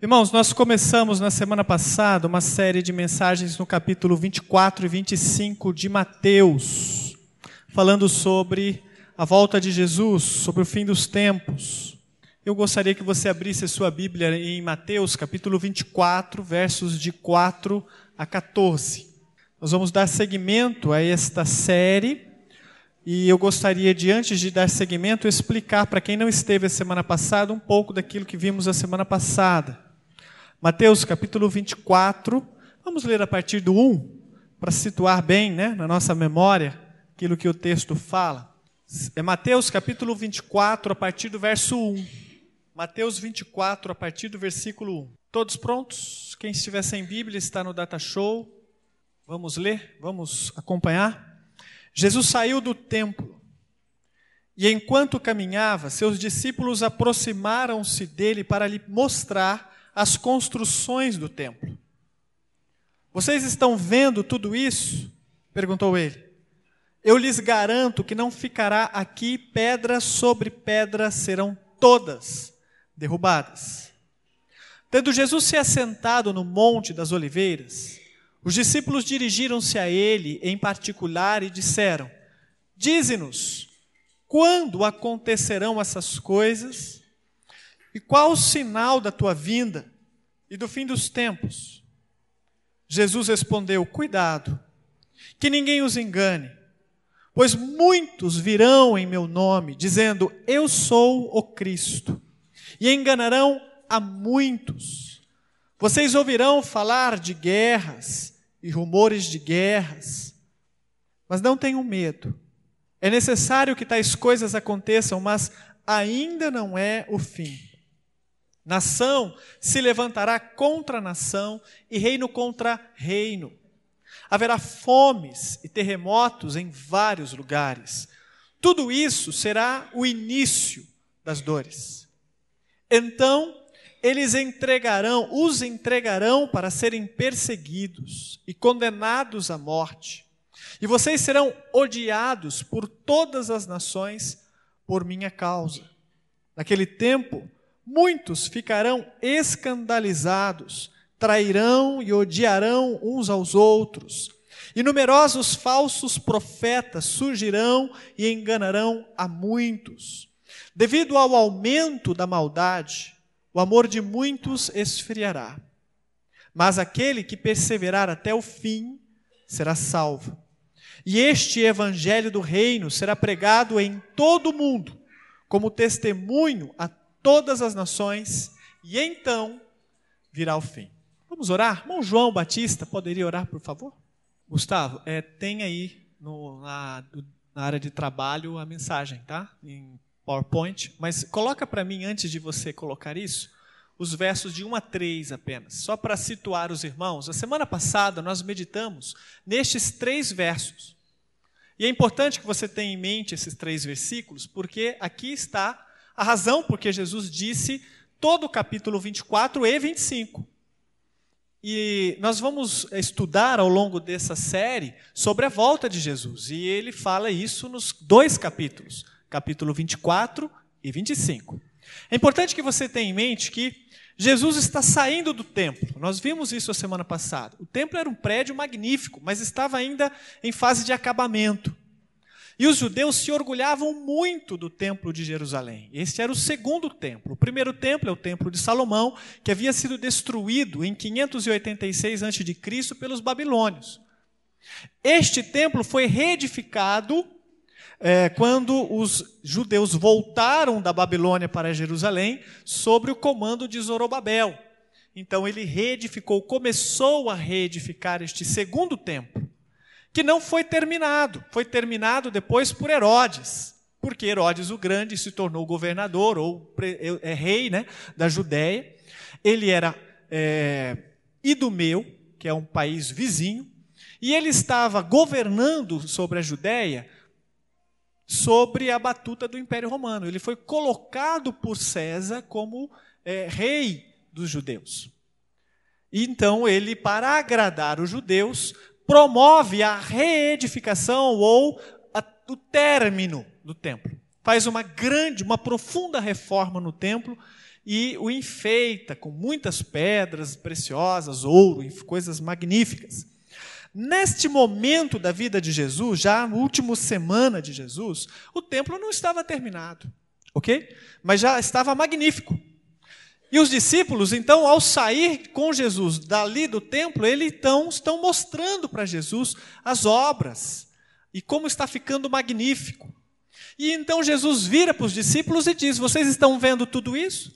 Irmãos, nós começamos na semana passada uma série de mensagens no capítulo 24 e 25 de Mateus, falando sobre a volta de Jesus, sobre o fim dos tempos. Eu gostaria que você abrisse a sua Bíblia em Mateus, capítulo 24, versos de 4 a 14. Nós vamos dar seguimento a esta série e eu gostaria de, antes de dar seguimento, explicar para quem não esteve a semana passada um pouco daquilo que vimos a semana passada. Mateus capítulo 24, vamos ler a partir do 1, para situar bem né, na nossa memória aquilo que o texto fala. É Mateus capítulo 24, a partir do verso 1. Mateus 24, a partir do versículo 1. Todos prontos? Quem estiver sem Bíblia está no Data Show. Vamos ler? Vamos acompanhar? Jesus saiu do templo e, enquanto caminhava, seus discípulos aproximaram-se dele para lhe mostrar as construções do templo. Vocês estão vendo tudo isso? perguntou ele. Eu lhes garanto que não ficará aqui pedra sobre pedra, serão todas derrubadas. Tendo Jesus se assentado no Monte das Oliveiras, os discípulos dirigiram-se a ele em particular e disseram: Dize-nos, quando acontecerão essas coisas? E qual o sinal da tua vinda e do fim dos tempos? Jesus respondeu: Cuidado, que ninguém os engane, pois muitos virão em meu nome, dizendo: Eu sou o Cristo, e enganarão a muitos. Vocês ouvirão falar de guerras e rumores de guerras, mas não tenham medo. É necessário que tais coisas aconteçam, mas ainda não é o fim. Nação se levantará contra nação e reino contra reino. Haverá fomes e terremotos em vários lugares. Tudo isso será o início das dores. Então, eles entregarão, os entregarão para serem perseguidos e condenados à morte. E vocês serão odiados por todas as nações por minha causa. Naquele tempo, Muitos ficarão escandalizados, trairão e odiarão uns aos outros. E numerosos falsos profetas surgirão e enganarão a muitos. Devido ao aumento da maldade, o amor de muitos esfriará. Mas aquele que perseverar até o fim será salvo. E este evangelho do reino será pregado em todo o mundo, como testemunho a todas as nações, e então virá o fim. Vamos orar? Irmão João Batista, poderia orar, por favor? Gustavo, é, tem aí no, na, na, área de trabalho a mensagem, tá? Em PowerPoint. Mas coloca para mim, antes de você colocar isso, os versos de 1 a 3 apenas, só para situar os irmãos. A semana passada nós meditamos nestes três versos. E é importante que você tenha em mente esses três versículos, porque aqui está a razão porque Jesus disse todo o capítulo 24 e 25. E nós vamos estudar ao longo dessa série sobre a volta de Jesus. E ele fala isso nos dois capítulos, capítulo 24 e 25. É importante que você tenha em mente que Jesus está saindo do templo. Nós vimos isso a semana passada. O templo era um prédio magnífico, mas estava ainda em fase de acabamento. E os judeus se orgulhavam muito do templo de Jerusalém. Este era o segundo templo. O primeiro templo é o templo de Salomão, que havia sido destruído em 586 a.C. pelos babilônios. Este templo foi reedificado é, quando os judeus voltaram da Babilônia para Jerusalém sob o comando de Zorobabel. Então ele reedificou, começou a reedificar este segundo templo que não foi terminado. Foi terminado depois por Herodes, porque Herodes o Grande se tornou governador ou é, rei né, da Judéia. Ele era é, Idumeu, que é um país vizinho, e ele estava governando sobre a Judéia sobre a batuta do Império Romano. Ele foi colocado por César como é, rei dos judeus. Então ele, para agradar os judeus, promove a reedificação ou a, o término do templo. Faz uma grande, uma profunda reforma no templo e o enfeita com muitas pedras preciosas, ouro, coisas magníficas. Neste momento da vida de Jesus, já na última semana de Jesus, o templo não estava terminado, ok? Mas já estava magnífico. E os discípulos, então, ao sair com Jesus dali do templo, eles então estão mostrando para Jesus as obras e como está ficando magnífico. E então Jesus vira para os discípulos e diz: Vocês estão vendo tudo isso?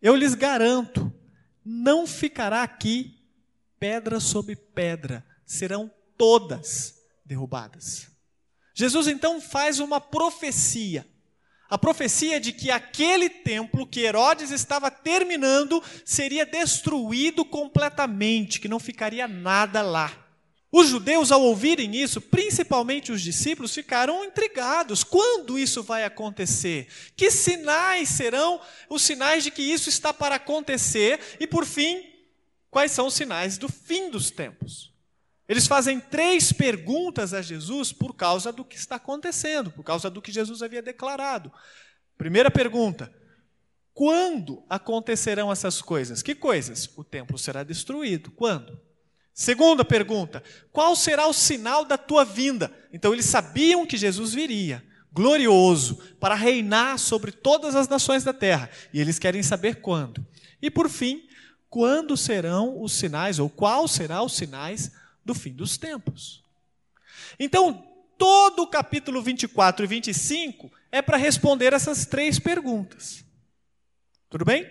Eu lhes garanto, não ficará aqui pedra sobre pedra, serão todas derrubadas. Jesus então faz uma profecia a profecia de que aquele templo que Herodes estava terminando seria destruído completamente, que não ficaria nada lá. Os judeus, ao ouvirem isso, principalmente os discípulos, ficaram intrigados. Quando isso vai acontecer? Que sinais serão os sinais de que isso está para acontecer? E, por fim, quais são os sinais do fim dos tempos? Eles fazem três perguntas a Jesus por causa do que está acontecendo, por causa do que Jesus havia declarado. Primeira pergunta: quando acontecerão essas coisas? Que coisas? O templo será destruído. Quando? Segunda pergunta: qual será o sinal da tua vinda? Então eles sabiam que Jesus viria, glorioso, para reinar sobre todas as nações da terra, e eles querem saber quando. E por fim, quando serão os sinais, ou qual será os sinais do fim dos tempos. Então, todo o capítulo 24 e 25 é para responder essas três perguntas. Tudo bem?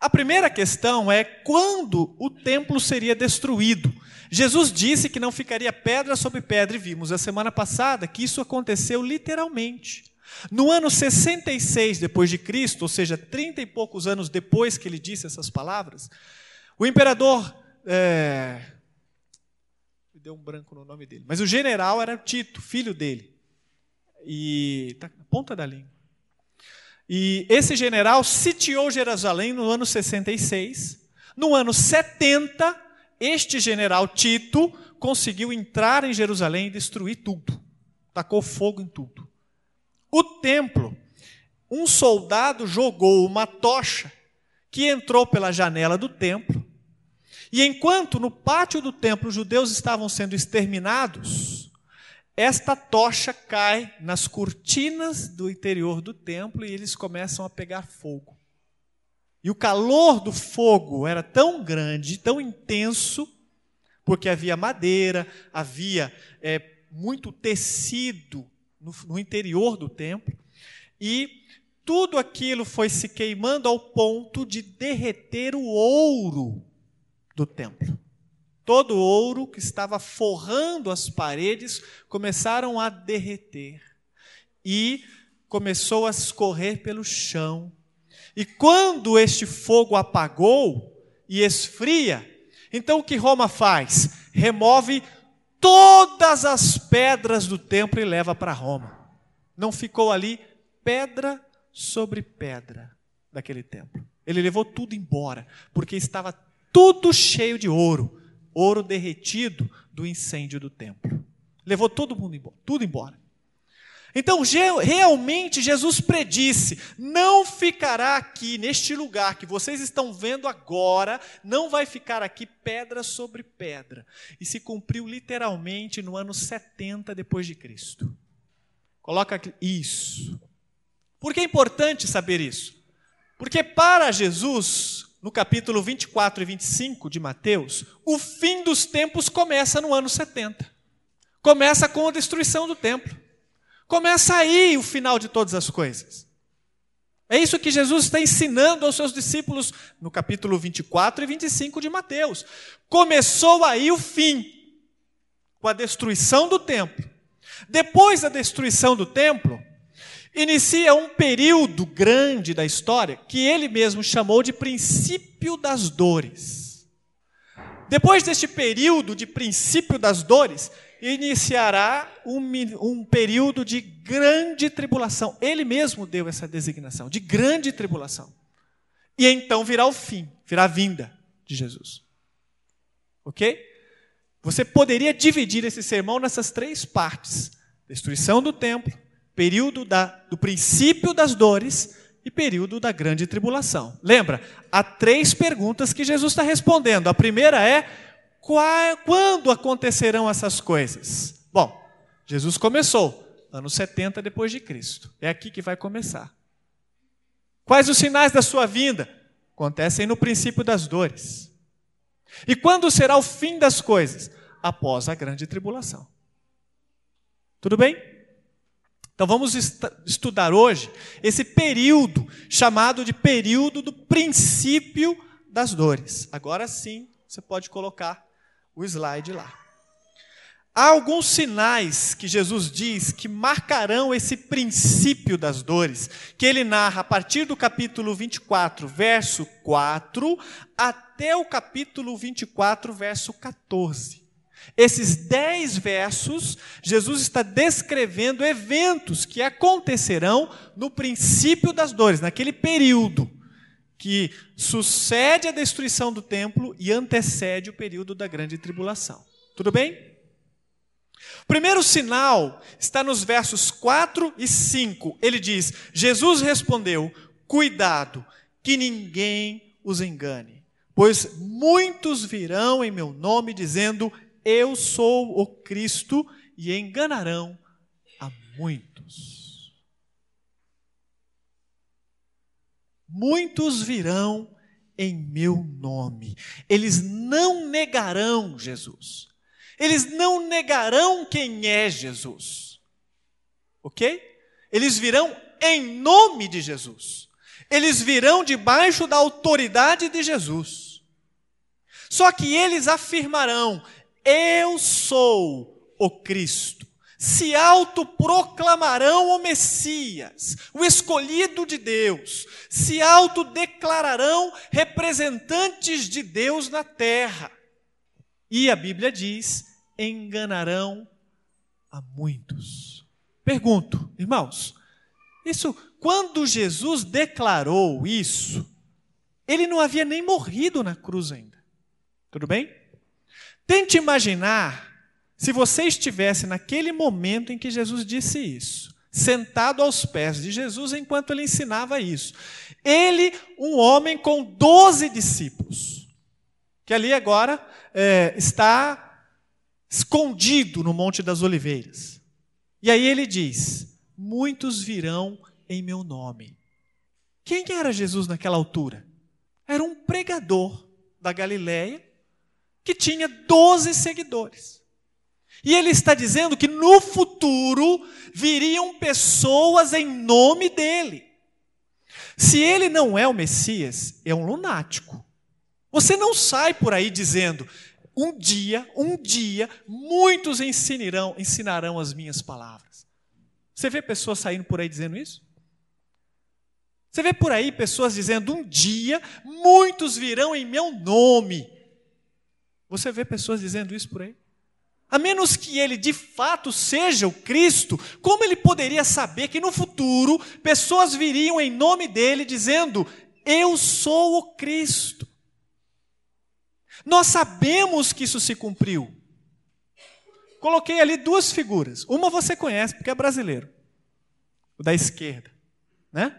A primeira questão é quando o templo seria destruído. Jesus disse que não ficaria pedra sobre pedra, e vimos a semana passada que isso aconteceu literalmente. No ano 66 depois de Cristo, ou seja, trinta e poucos anos depois que ele disse essas palavras, o imperador é, deu um branco no nome dele. Mas o general era Tito, filho dele. E tá na ponta da língua. E esse general sitiou Jerusalém no ano 66. No ano 70, este general Tito conseguiu entrar em Jerusalém e destruir tudo. Tacou fogo em tudo. O templo, um soldado jogou uma tocha que entrou pela janela do templo e enquanto no pátio do templo os judeus estavam sendo exterminados, esta tocha cai nas cortinas do interior do templo e eles começam a pegar fogo. E o calor do fogo era tão grande, tão intenso, porque havia madeira, havia é, muito tecido no, no interior do templo, e tudo aquilo foi se queimando ao ponto de derreter o ouro do templo. Todo o ouro que estava forrando as paredes começaram a derreter e começou a escorrer pelo chão. E quando este fogo apagou e esfria, então o que Roma faz? Remove todas as pedras do templo e leva para Roma. Não ficou ali pedra sobre pedra daquele templo. Ele levou tudo embora, porque estava tudo cheio de ouro, ouro derretido do incêndio do templo. Levou todo mundo embora, tudo embora. Então, realmente Jesus predisse: não ficará aqui neste lugar que vocês estão vendo agora, não vai ficar aqui pedra sobre pedra. E se cumpriu literalmente no ano 70 depois de Cristo. Coloca isso. Por que é importante saber isso? Porque para Jesus, no capítulo 24 e 25 de Mateus, o fim dos tempos começa no ano 70. Começa com a destruição do templo. Começa aí o final de todas as coisas. É isso que Jesus está ensinando aos seus discípulos no capítulo 24 e 25 de Mateus. Começou aí o fim, com a destruição do templo. Depois da destruição do templo, inicia um período grande da história que ele mesmo chamou de princípio das dores. Depois deste período de princípio das dores, iniciará um, um, período de grande tribulação. Ele mesmo deu essa designação, de grande tribulação. E então virá o fim, virá a vinda de Jesus. Ok? Você poderia dividir esse sermão nessas três partes: destruição do templo, período da, do princípio das dores e período da grande tribulação. Lembra? Há três perguntas que Jesus está respondendo. A primeira é: qual, quando acontecerão essas coisas? Bom, Jesus começou, anos 70 depois de Cristo. É aqui que vai começar. Quais os sinais da sua vinda? Acontecem no princípio das dores. E quando será o fim das coisas? Após a grande tribulação. Tudo bem? Então vamos estudar hoje esse período chamado de período do princípio das dores. Agora sim, você pode colocar o slide lá. Há alguns sinais que Jesus diz que marcarão esse princípio das dores, que ele narra a partir do capítulo 24, verso 4, até o capítulo 24, verso 14. Esses dez versos, Jesus está descrevendo eventos que acontecerão no princípio das dores, naquele período que sucede a destruição do templo e antecede o período da grande tribulação. Tudo bem? O primeiro sinal está nos versos 4 e 5. Ele diz: Jesus respondeu: Cuidado, que ninguém os engane, pois muitos virão em meu nome dizendo: Eu sou o Cristo, e enganarão a muitos. Muitos virão em meu nome, eles não negarão Jesus. Eles não negarão quem é Jesus. Ok? Eles virão em nome de Jesus. Eles virão debaixo da autoridade de Jesus. Só que eles afirmarão: Eu sou o Cristo. Se autoproclamarão o Messias, o escolhido de Deus. Se autodeclararão representantes de Deus na terra. E a Bíblia diz: enganarão a muitos. Pergunto, irmãos, isso quando Jesus declarou isso, ele não havia nem morrido na cruz ainda. Tudo bem? Tente imaginar se você estivesse naquele momento em que Jesus disse isso, sentado aos pés de Jesus enquanto ele ensinava isso. Ele, um homem com doze discípulos, que ali agora é, está escondido no Monte das Oliveiras. E aí ele diz: Muitos virão em meu nome. Quem era Jesus naquela altura? Era um pregador da Galiléia que tinha 12 seguidores. E ele está dizendo que no futuro viriam pessoas em nome dele. Se ele não é o Messias, é um lunático. Você não sai por aí dizendo: um dia, um dia, muitos ensinarão, ensinarão as minhas palavras. Você vê pessoas saindo por aí dizendo isso? Você vê por aí pessoas dizendo: um dia, muitos virão em meu nome. Você vê pessoas dizendo isso por aí? A menos que ele de fato seja o Cristo, como ele poderia saber que no futuro pessoas viriam em nome dele dizendo: Eu sou o Cristo? Nós sabemos que isso se cumpriu. Coloquei ali duas figuras. Uma você conhece, porque é brasileiro. O da esquerda. Né?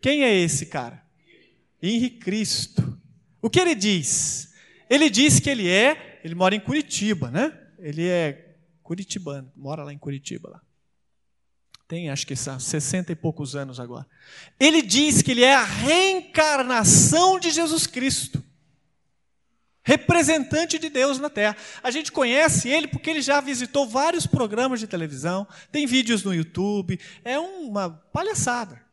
Quem é esse cara? Henri Cristo. O que ele diz? Ele diz que ele é, ele mora em Curitiba, né? Ele é curitibano, mora lá em Curitiba lá. Tem acho que 60 e poucos anos agora. Ele diz que ele é a reencarnação de Jesus Cristo representante de Deus na terra. A gente conhece ele porque ele já visitou vários programas de televisão, tem vídeos no YouTube, é uma palhaçada.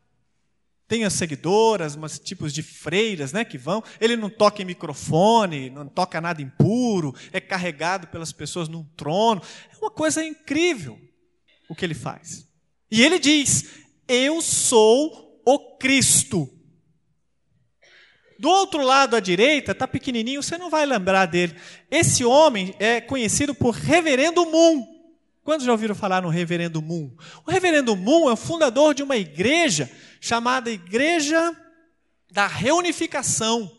Tem as seguidoras, umas tipos de freiras, né, que vão. Ele não toca em microfone, não toca nada impuro, é carregado pelas pessoas num trono. É uma coisa incrível o que ele faz. E ele diz: "Eu sou o Cristo, do outro lado à direita, está pequenininho, você não vai lembrar dele. Esse homem é conhecido por Reverendo Moon. Quantos já ouviram falar no Reverendo Moon? O Reverendo Moon é o fundador de uma igreja chamada Igreja da Reunificação.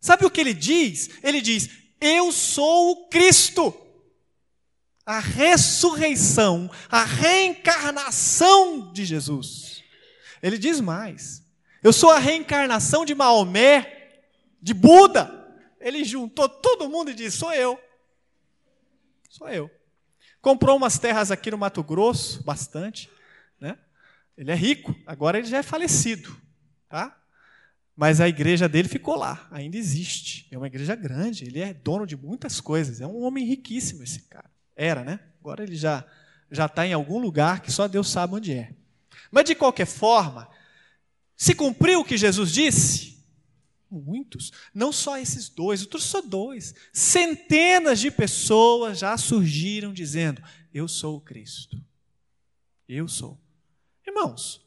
Sabe o que ele diz? Ele diz: Eu sou o Cristo. A ressurreição, a reencarnação de Jesus. Ele diz mais: Eu sou a reencarnação de Maomé, de Buda. Ele juntou todo mundo e disse: Sou eu. Sou eu. Comprou umas terras aqui no Mato Grosso, bastante. Né? Ele é rico, agora ele já é falecido. Tá? Mas a igreja dele ficou lá, ainda existe. É uma igreja grande, ele é dono de muitas coisas. É um homem riquíssimo esse cara. Era, né? Agora ele já já está em algum lugar que só Deus sabe onde é. Mas de qualquer forma, se cumpriu o que Jesus disse? Muitos, não só esses dois, outros só dois. Centenas de pessoas já surgiram dizendo: Eu sou o Cristo. Eu sou. Irmãos,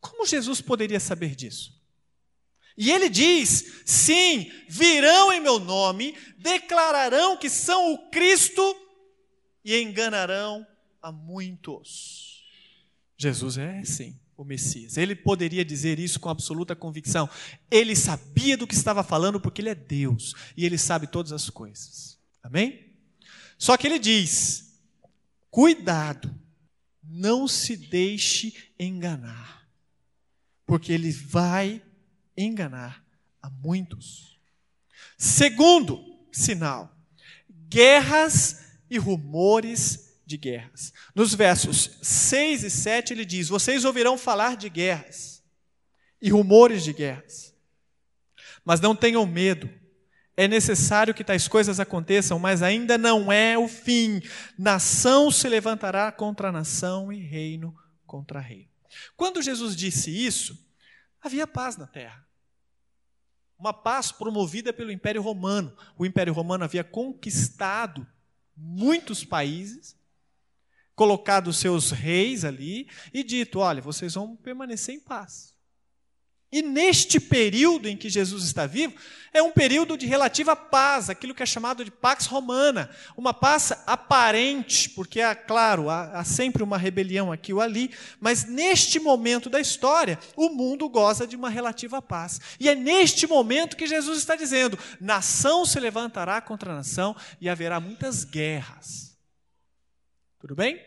como Jesus poderia saber disso? E ele diz: sim, virão em meu nome, declararão que são o Cristo e enganarão a muitos. Jesus é, sim, o Messias. Ele poderia dizer isso com absoluta convicção. Ele sabia do que estava falando porque ele é Deus e ele sabe todas as coisas. Amém? Só que ele diz: cuidado, não se deixe enganar, porque ele vai enganar a muitos. Segundo sinal: guerras e rumores de guerras. Nos versos 6 e 7 ele diz: Vocês ouvirão falar de guerras e rumores de guerras. Mas não tenham medo. É necessário que tais coisas aconteçam, mas ainda não é o fim. Nação se levantará contra nação e reino contra reino. Quando Jesus disse isso, havia paz na terra. Uma paz promovida pelo Império Romano. O Império Romano havia conquistado muitos países colocado seus reis ali e dito: olha, vocês vão permanecer em paz. E neste período em que Jesus está vivo, é um período de relativa paz, aquilo que é chamado de Pax Romana, uma paz aparente, porque, é claro, há, há sempre uma rebelião aqui ou ali, mas neste momento da história, o mundo goza de uma relativa paz. E é neste momento que Jesus está dizendo: nação se levantará contra nação e haverá muitas guerras. Tudo bem?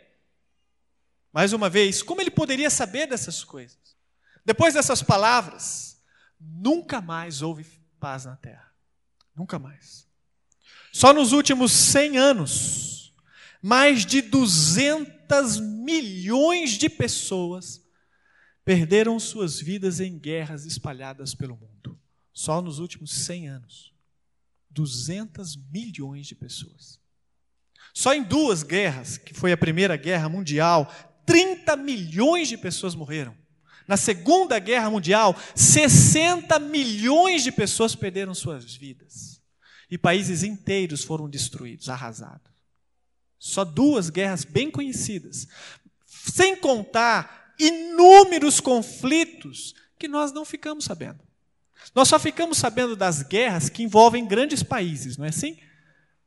Mais uma vez, como ele poderia saber dessas coisas? Depois dessas palavras, nunca mais houve paz na terra. Nunca mais. Só nos últimos 100 anos, mais de 200 milhões de pessoas perderam suas vidas em guerras espalhadas pelo mundo. Só nos últimos 100 anos. 200 milhões de pessoas. Só em duas guerras, que foi a Primeira Guerra Mundial 30 milhões de pessoas morreram. Na Segunda Guerra Mundial, 60 milhões de pessoas perderam suas vidas. E países inteiros foram destruídos, arrasados. Só duas guerras bem conhecidas. Sem contar inúmeros conflitos que nós não ficamos sabendo. Nós só ficamos sabendo das guerras que envolvem grandes países, não é assim?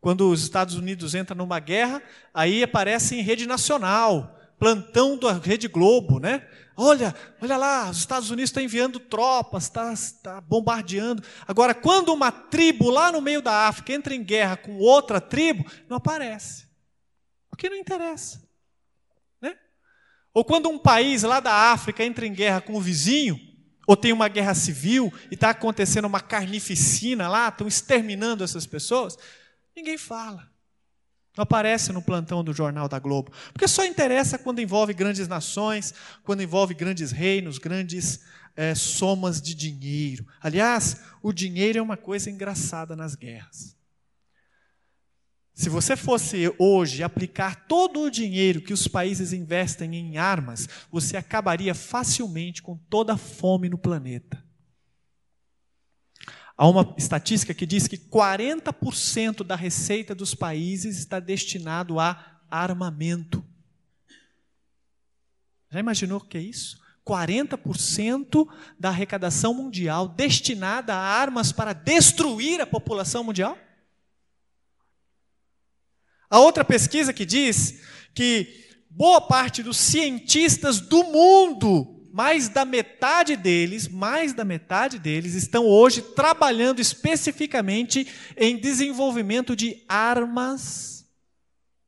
Quando os Estados Unidos entram numa guerra, aí aparece em rede nacional plantão da Rede Globo, né? Olha, olha lá, os Estados Unidos estão enviando tropas, está tá bombardeando. Agora, quando uma tribo lá no meio da África entra em guerra com outra tribo, não aparece. Porque não interessa. Né? Ou quando um país lá da África entra em guerra com o vizinho, ou tem uma guerra civil e está acontecendo uma carnificina lá, estão exterminando essas pessoas, ninguém fala. Não aparece no plantão do Jornal da Globo. Porque só interessa quando envolve grandes nações, quando envolve grandes reinos, grandes é, somas de dinheiro. Aliás, o dinheiro é uma coisa engraçada nas guerras. Se você fosse hoje aplicar todo o dinheiro que os países investem em armas, você acabaria facilmente com toda a fome no planeta. Há uma estatística que diz que 40% da receita dos países está destinado a armamento. Já imaginou o que é isso? 40% da arrecadação mundial destinada a armas para destruir a população mundial? A outra pesquisa que diz que boa parte dos cientistas do mundo mais da metade deles, mais da metade deles estão hoje trabalhando especificamente em desenvolvimento de armas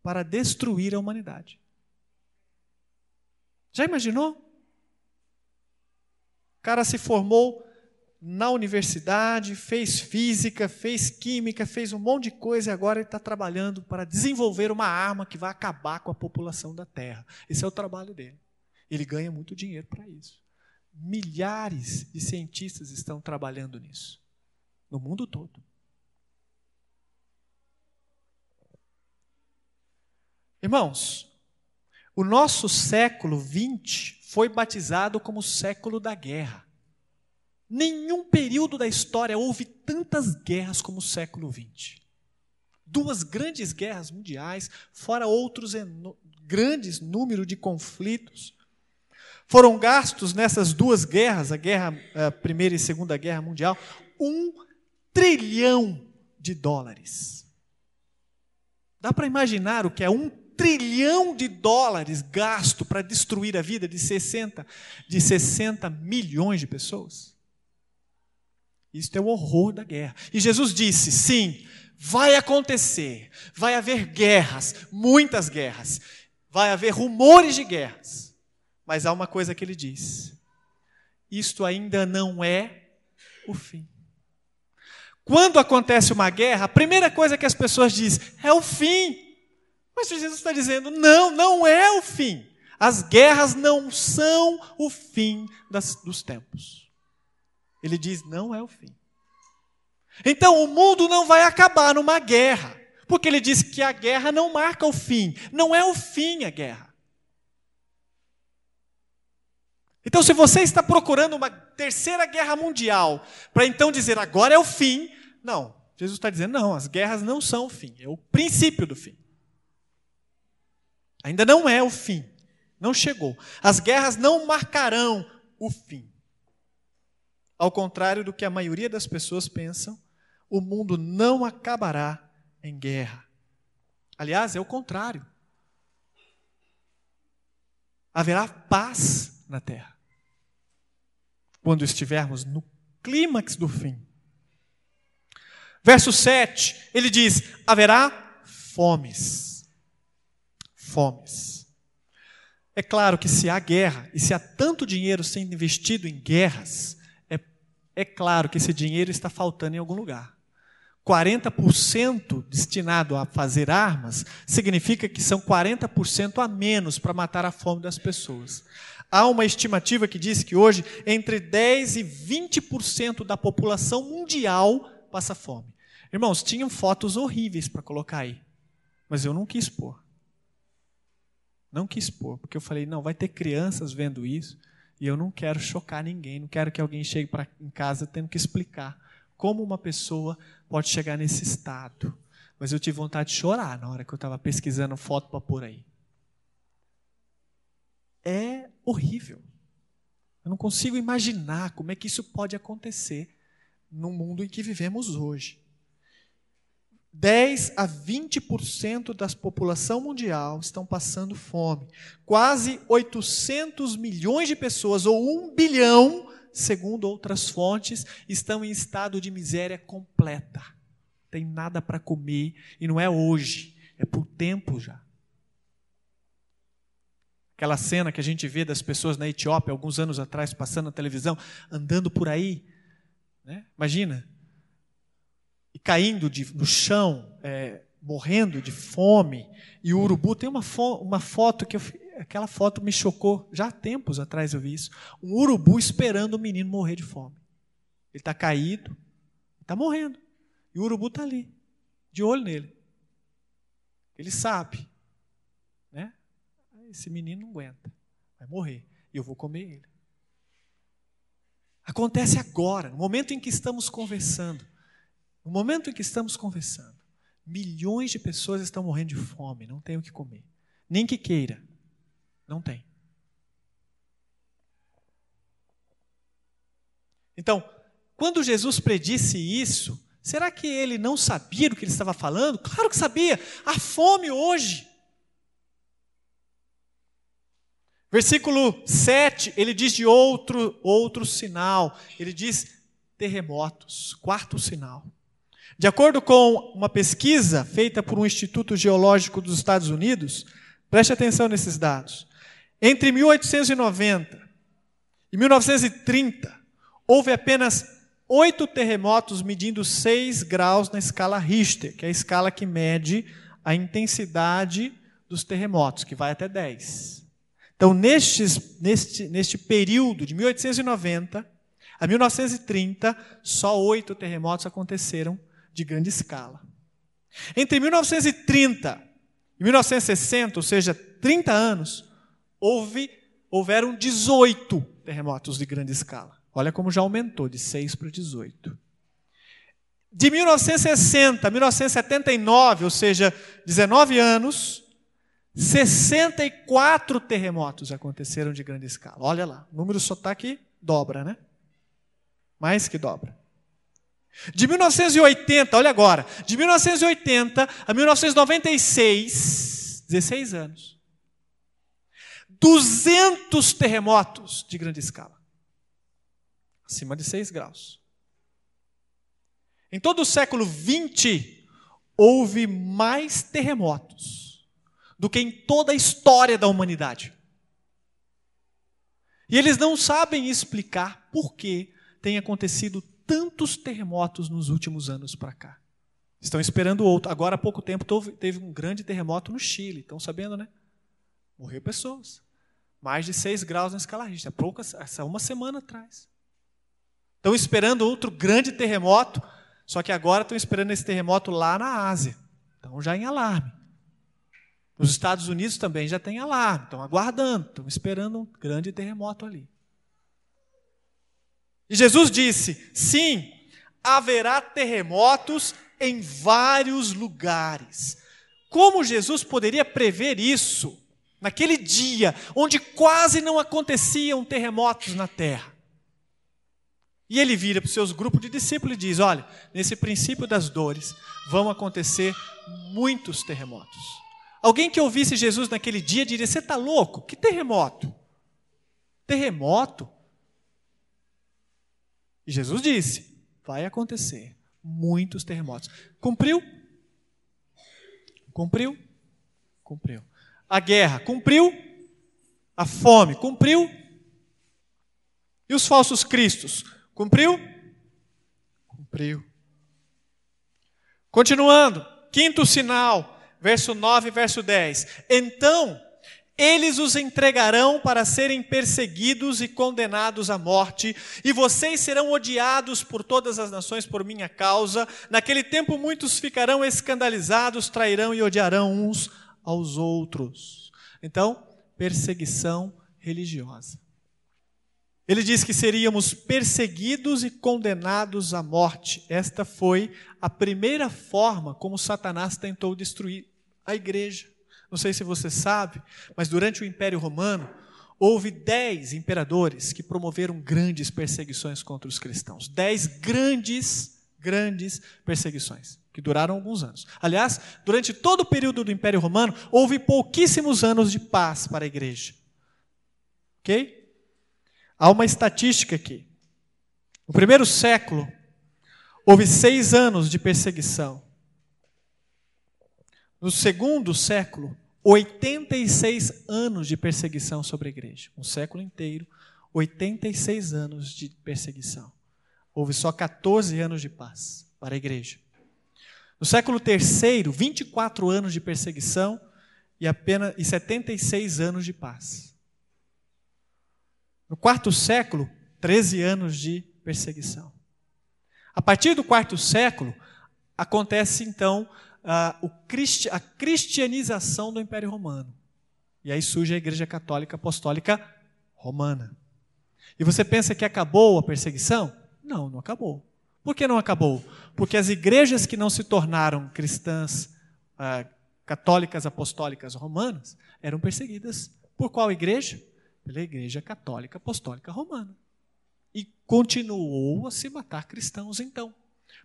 para destruir a humanidade. Já imaginou? O cara se formou na universidade, fez física, fez química, fez um monte de coisa e agora ele está trabalhando para desenvolver uma arma que vai acabar com a população da Terra. Esse é o trabalho dele. Ele ganha muito dinheiro para isso. Milhares de cientistas estão trabalhando nisso, no mundo todo. Irmãos, o nosso século XX foi batizado como século da guerra. Nenhum período da história houve tantas guerras como o século XX. Duas grandes guerras mundiais, fora outros grandes número de conflitos. Foram gastos nessas duas guerras, a guerra a primeira e segunda guerra mundial, um trilhão de dólares. Dá para imaginar o que é um trilhão de dólares gasto para destruir a vida de 60, de 60 milhões de pessoas? Isto é o horror da guerra. E Jesus disse: sim, vai acontecer, vai haver guerras, muitas guerras, vai haver rumores de guerras. Mas há uma coisa que ele diz: isto ainda não é o fim. Quando acontece uma guerra, a primeira coisa que as pessoas dizem é o fim. Mas Jesus está dizendo: não, não é o fim. As guerras não são o fim das, dos tempos. Ele diz: não é o fim. Então o mundo não vai acabar numa guerra, porque ele diz que a guerra não marca o fim, não é o fim a guerra. Então, se você está procurando uma terceira guerra mundial, para então dizer agora é o fim, não. Jesus está dizendo, não, as guerras não são o fim, é o princípio do fim. Ainda não é o fim, não chegou. As guerras não marcarão o fim. Ao contrário do que a maioria das pessoas pensam, o mundo não acabará em guerra. Aliás, é o contrário. Haverá paz na terra. Quando estivermos no clímax do fim. Verso 7, ele diz: haverá fomes. Fomes. É claro que se há guerra e se há tanto dinheiro sendo investido em guerras, é claro que esse dinheiro está faltando em algum lugar. 40% destinado a fazer armas significa que são 40% a menos para matar a fome das pessoas. Há uma estimativa que diz que hoje entre 10 e 20% da população mundial passa fome. Irmãos, tinham fotos horríveis para colocar aí, mas eu não quis pôr. Não quis pôr, porque eu falei, não, vai ter crianças vendo isso. E eu não quero chocar ninguém, não quero que alguém chegue para em casa tendo que explicar como uma pessoa pode chegar nesse estado. Mas eu tive vontade de chorar na hora que eu estava pesquisando foto para pôr aí. É horrível. Eu não consigo imaginar como é que isso pode acontecer no mundo em que vivemos hoje. 10 a 20% da população mundial estão passando fome. Quase 800 milhões de pessoas, ou 1 bilhão, segundo outras fontes, estão em estado de miséria completa. Tem nada para comer, e não é hoje, é por tempo já. Aquela cena que a gente vê das pessoas na Etiópia, alguns anos atrás, passando na televisão, andando por aí. Né? Imagina, e caindo de, no chão, é, morrendo de fome, e o urubu tem uma, fo uma foto que eu, aquela foto me chocou, já há tempos atrás eu vi isso, um urubu esperando o menino morrer de fome. Ele está caído, está morrendo, e o urubu está ali, de olho nele. Ele sabe? Esse menino não aguenta, vai morrer, e eu vou comer ele. Acontece agora, no momento em que estamos conversando. No momento em que estamos conversando, milhões de pessoas estão morrendo de fome, não tem o que comer. Nem que queira, não tem. Então, quando Jesus predisse isso, será que ele não sabia do que ele estava falando? Claro que sabia. A fome hoje. Versículo 7, ele diz de outro outro sinal. Ele diz terremotos, quarto sinal. De acordo com uma pesquisa feita por um Instituto Geológico dos Estados Unidos, preste atenção nesses dados. Entre 1890 Em 1930, houve apenas oito terremotos medindo 6 graus na escala Richter, que é a escala que mede a intensidade dos terremotos, que vai até 10. Então, nestes, neste, neste período de 1890 a 1930, só oito terremotos aconteceram de grande escala. Entre 1930 e 1960, ou seja, 30 anos, houve, houveram 18 terremotos de grande escala. Olha como já aumentou de 6 para 18. De 1960 a 1979, ou seja, 19 anos, 64 terremotos aconteceram de grande escala. Olha lá, o número só está aqui, dobra, né? Mais que dobra. De 1980, olha agora, de 1980 a 1996, 16 anos. 200 terremotos de grande escala. Acima de 6 graus. Em todo o século 20, houve mais terremotos do que em toda a história da humanidade. E eles não sabem explicar por que tem acontecido tantos terremotos nos últimos anos para cá. Estão esperando outro. Agora, há pouco tempo, teve um grande terremoto no Chile. Estão sabendo, né? Morreu pessoas. Mais de 6 graus na escala Richter. Pouca, essa uma semana atrás. Estão esperando outro grande terremoto, só que agora estão esperando esse terremoto lá na Ásia. Estão já em alarme. Nos Estados Unidos também já tem alarme. Estão aguardando, estão esperando um grande terremoto ali. E Jesus disse: sim, haverá terremotos em vários lugares. Como Jesus poderia prever isso naquele dia onde quase não aconteciam terremotos na terra? E ele vira para os seus grupos de discípulos e diz: Olha, nesse princípio das dores vão acontecer muitos terremotos. Alguém que ouvisse Jesus naquele dia diria: Você está louco? Que terremoto? Terremoto? E Jesus disse: vai acontecer muitos terremotos. Cumpriu? Cumpriu? Cumpriu. A guerra, cumpriu? A fome, cumpriu? E os falsos cristos, cumpriu? Cumpriu. Continuando, quinto sinal, verso 9 verso 10. Então eles os entregarão para serem perseguidos e condenados à morte, e vocês serão odiados por todas as nações por minha causa. Naquele tempo muitos ficarão escandalizados, trairão e odiarão uns aos outros. Então, perseguição religiosa. Ele diz que seríamos perseguidos e condenados à morte. Esta foi a primeira forma como Satanás tentou destruir a igreja. Não sei se você sabe, mas durante o Império Romano, houve dez imperadores que promoveram grandes perseguições contra os cristãos. Dez grandes, grandes perseguições, que duraram alguns anos. Aliás, durante todo o período do Império Romano, houve pouquíssimos anos de paz para a igreja. Ok? Há uma estatística aqui. No primeiro século, houve seis anos de perseguição. No segundo século, 86 anos de perseguição sobre a igreja. Um século inteiro, 86 anos de perseguição. Houve só 14 anos de paz para a igreja. No século terceiro, 24 anos de perseguição e apenas e 76 anos de paz. No quarto século, 13 anos de perseguição. A partir do quarto século, acontece então a, a cristianização do Império Romano. E aí surge a Igreja Católica Apostólica Romana. E você pensa que acabou a perseguição? Não, não acabou. Por que não acabou? Porque as igrejas que não se tornaram cristãs, ah, católicas apostólicas romanas, eram perseguidas por qual igreja? Pela Igreja Católica Apostólica Romana. E continuou a se matar cristãos então.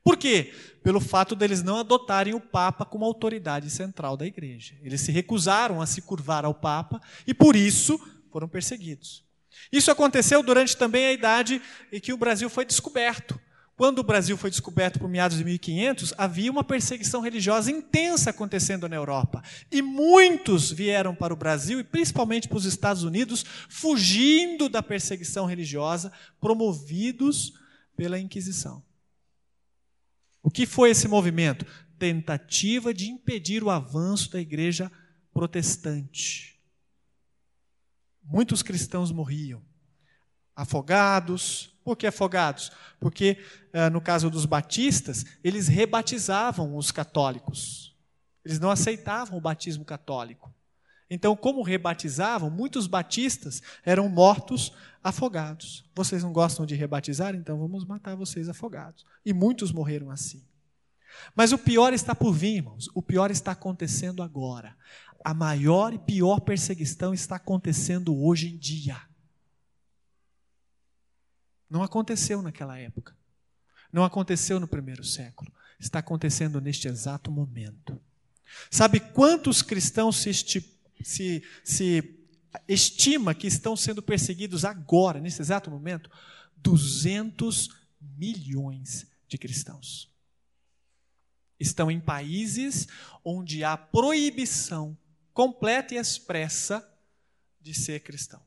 Por quê? Pelo fato deles não adotarem o Papa como autoridade central da igreja. Eles se recusaram a se curvar ao Papa e por isso foram perseguidos. Isso aconteceu durante também a idade em que o Brasil foi descoberto. Quando o Brasil foi descoberto por meados de 1500, havia uma perseguição religiosa intensa acontecendo na Europa. E muitos vieram para o Brasil, e principalmente para os Estados Unidos, fugindo da perseguição religiosa, promovidos pela Inquisição. O que foi esse movimento? Tentativa de impedir o avanço da igreja protestante. Muitos cristãos morriam, afogados. Por que afogados? Porque, eh, no caso dos batistas, eles rebatizavam os católicos. Eles não aceitavam o batismo católico. Então, como rebatizavam, muitos batistas eram mortos afogados. Vocês não gostam de rebatizar? Então vamos matar vocês afogados. E muitos morreram assim. Mas o pior está por vir, irmãos. O pior está acontecendo agora. A maior e pior perseguição está acontecendo hoje em dia. Não aconteceu naquela época. Não aconteceu no primeiro século. Está acontecendo neste exato momento. Sabe quantos cristãos se, se, se estima que estão sendo perseguidos agora, nesse exato momento, 200 milhões de cristãos. Estão em países onde há proibição completa e expressa de ser cristão.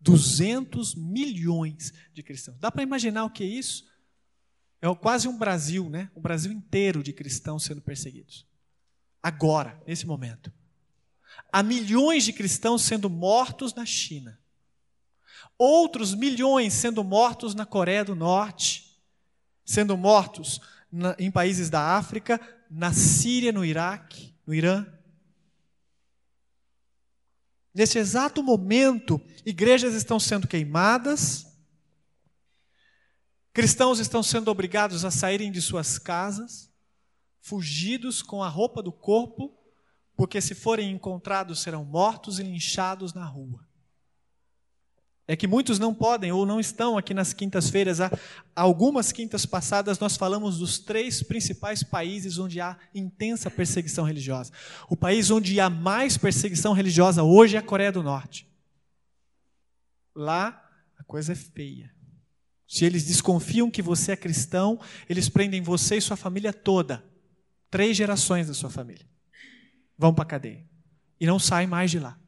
200 milhões de cristãos. Dá para imaginar o que é isso? É quase um Brasil, né? O Brasil inteiro de cristãos sendo perseguidos. Agora, nesse momento. Há milhões de cristãos sendo mortos na China. Outros milhões sendo mortos na Coreia do Norte, sendo mortos na, em países da África, na Síria, no Iraque, no Irã. Nesse exato momento, igrejas estão sendo queimadas, cristãos estão sendo obrigados a saírem de suas casas, fugidos com a roupa do corpo porque se forem encontrados serão mortos e linchados na rua. É que muitos não podem ou não estão aqui nas quintas-feiras. Há algumas quintas passadas nós falamos dos três principais países onde há intensa perseguição religiosa. O país onde há mais perseguição religiosa hoje é a Coreia do Norte. Lá a coisa é feia. Se eles desconfiam que você é cristão, eles prendem você e sua família toda. Três gerações da sua família vão para a cadeia. E não saem mais de lá.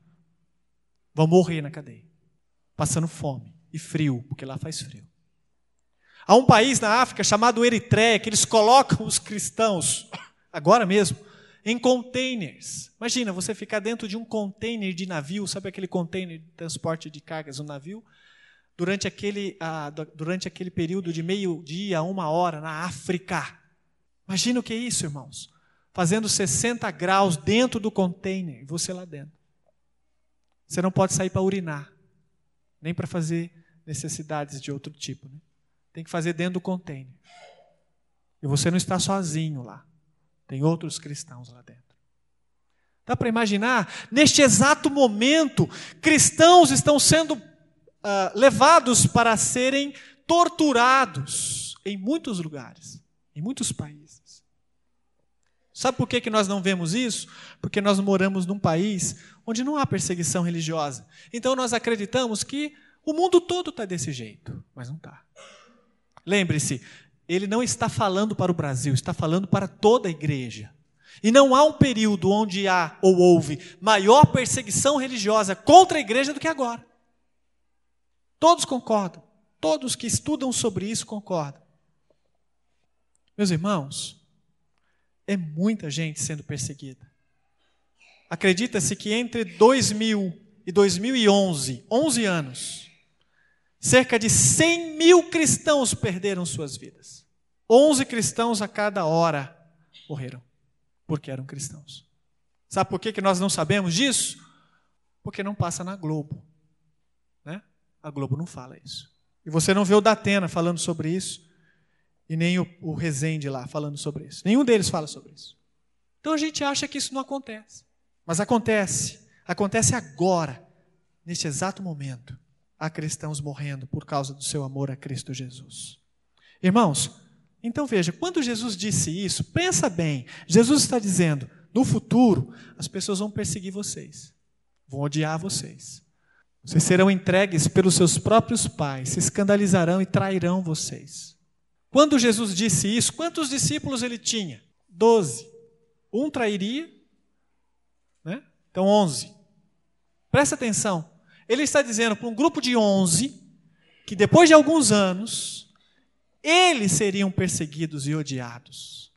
Vão morrer na cadeia. Passando fome e frio, porque lá faz frio. Há um país na África chamado Eritreia que eles colocam os cristãos, agora mesmo, em containers. Imagina você ficar dentro de um container de navio, sabe aquele container de transporte de cargas no navio? Durante aquele, ah, durante aquele período de meio-dia a uma hora na África. Imagina o que é isso, irmãos fazendo 60 graus dentro do container, você lá dentro. Você não pode sair para urinar, nem para fazer necessidades de outro tipo. Né? Tem que fazer dentro do container. E você não está sozinho lá. Tem outros cristãos lá dentro. Dá para imaginar? Neste exato momento, cristãos estão sendo uh, levados para serem torturados em muitos lugares, em muitos países. Sabe por que, que nós não vemos isso? Porque nós moramos num país onde não há perseguição religiosa. Então nós acreditamos que o mundo todo está desse jeito, mas não está. Lembre-se, ele não está falando para o Brasil, está falando para toda a igreja. E não há um período onde há ou houve maior perseguição religiosa contra a igreja do que agora. Todos concordam. Todos que estudam sobre isso concordam. Meus irmãos, é muita gente sendo perseguida. Acredita-se que entre 2000 e 2011, 11 anos, cerca de 100 mil cristãos perderam suas vidas. 11 cristãos a cada hora morreram, porque eram cristãos. Sabe por que, que nós não sabemos disso? Porque não passa na Globo. Né? A Globo não fala isso. E você não vê o Datena falando sobre isso e nem o, o Rezende lá falando sobre isso. Nenhum deles fala sobre isso. Então a gente acha que isso não acontece. Mas acontece. Acontece agora, neste exato momento. Há cristãos morrendo por causa do seu amor a Cristo Jesus. Irmãos, então veja, quando Jesus disse isso, pensa bem. Jesus está dizendo: no futuro, as pessoas vão perseguir vocês, vão odiar vocês. Vocês serão entregues pelos seus próprios pais, se escandalizarão e trairão vocês. Quando Jesus disse isso, quantos discípulos ele tinha? Doze. Um trairia, né? então onze. Presta atenção. Ele está dizendo para um grupo de onze que depois de alguns anos eles seriam perseguidos e odiados.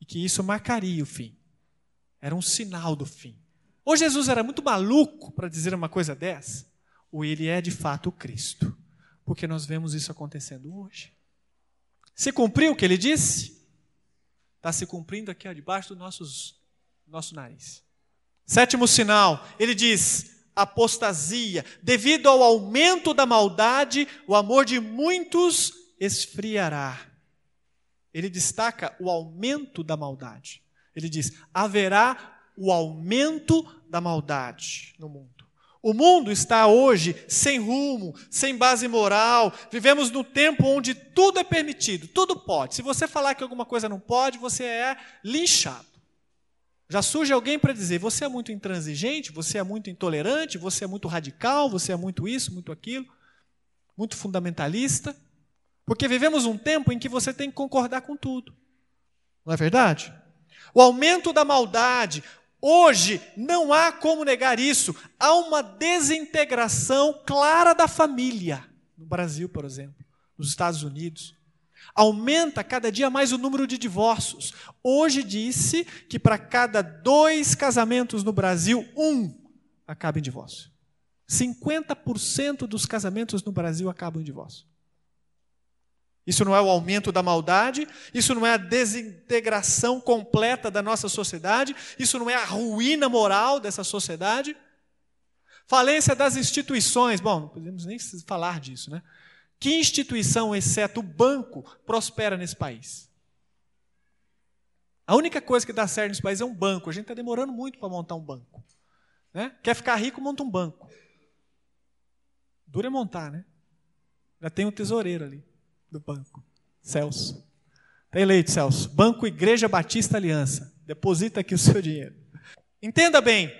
E que isso marcaria o fim. Era um sinal do fim. Ou Jesus era muito maluco para dizer uma coisa dessa, ou ele é de fato o Cristo. Porque nós vemos isso acontecendo hoje. Se cumpriu o que ele disse? Está se cumprindo aqui ó, debaixo do nossos, nosso nariz. Sétimo sinal, ele diz: apostasia. Devido ao aumento da maldade, o amor de muitos esfriará. Ele destaca o aumento da maldade. Ele diz: haverá o aumento da maldade no mundo. O mundo está hoje sem rumo, sem base moral. Vivemos no tempo onde tudo é permitido, tudo pode. Se você falar que alguma coisa não pode, você é linchado. Já surge alguém para dizer: você é muito intransigente, você é muito intolerante, você é muito radical, você é muito isso, muito aquilo, muito fundamentalista. Porque vivemos um tempo em que você tem que concordar com tudo. Não é verdade? O aumento da maldade, Hoje não há como negar isso. Há uma desintegração clara da família. No Brasil, por exemplo, nos Estados Unidos. Aumenta cada dia mais o número de divórcios. Hoje disse que para cada dois casamentos no Brasil, um acaba em divórcio. 50% dos casamentos no Brasil acabam em divórcio. Isso não é o aumento da maldade, isso não é a desintegração completa da nossa sociedade, isso não é a ruína moral dessa sociedade. Falência das instituições. Bom, não podemos nem falar disso, né? Que instituição, exceto o banco, prospera nesse país? A única coisa que dá certo nesse país é um banco. A gente está demorando muito para montar um banco. Né? Quer ficar rico, monta um banco. Dura é montar, né? Já tem um tesoureiro ali do banco. Celso. Está eleito, Celso. Banco Igreja Batista Aliança. Deposita aqui o seu dinheiro. Entenda bem,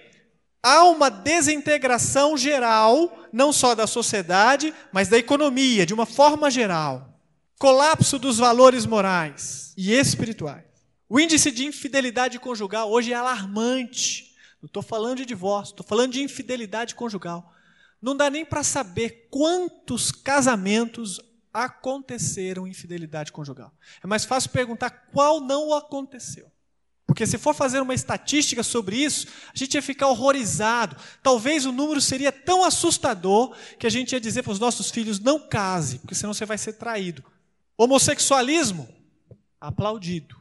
há uma desintegração geral, não só da sociedade, mas da economia, de uma forma geral. Colapso dos valores morais e espirituais. O índice de infidelidade conjugal hoje é alarmante. Não estou falando de divórcio, estou falando de infidelidade conjugal. Não dá nem para saber quantos casamentos aconteceram infidelidade conjugal. É mais fácil perguntar qual não aconteceu. Porque se for fazer uma estatística sobre isso, a gente ia ficar horrorizado. Talvez o número seria tão assustador que a gente ia dizer para os nossos filhos: não case, porque senão você vai ser traído. Homossexualismo, aplaudido.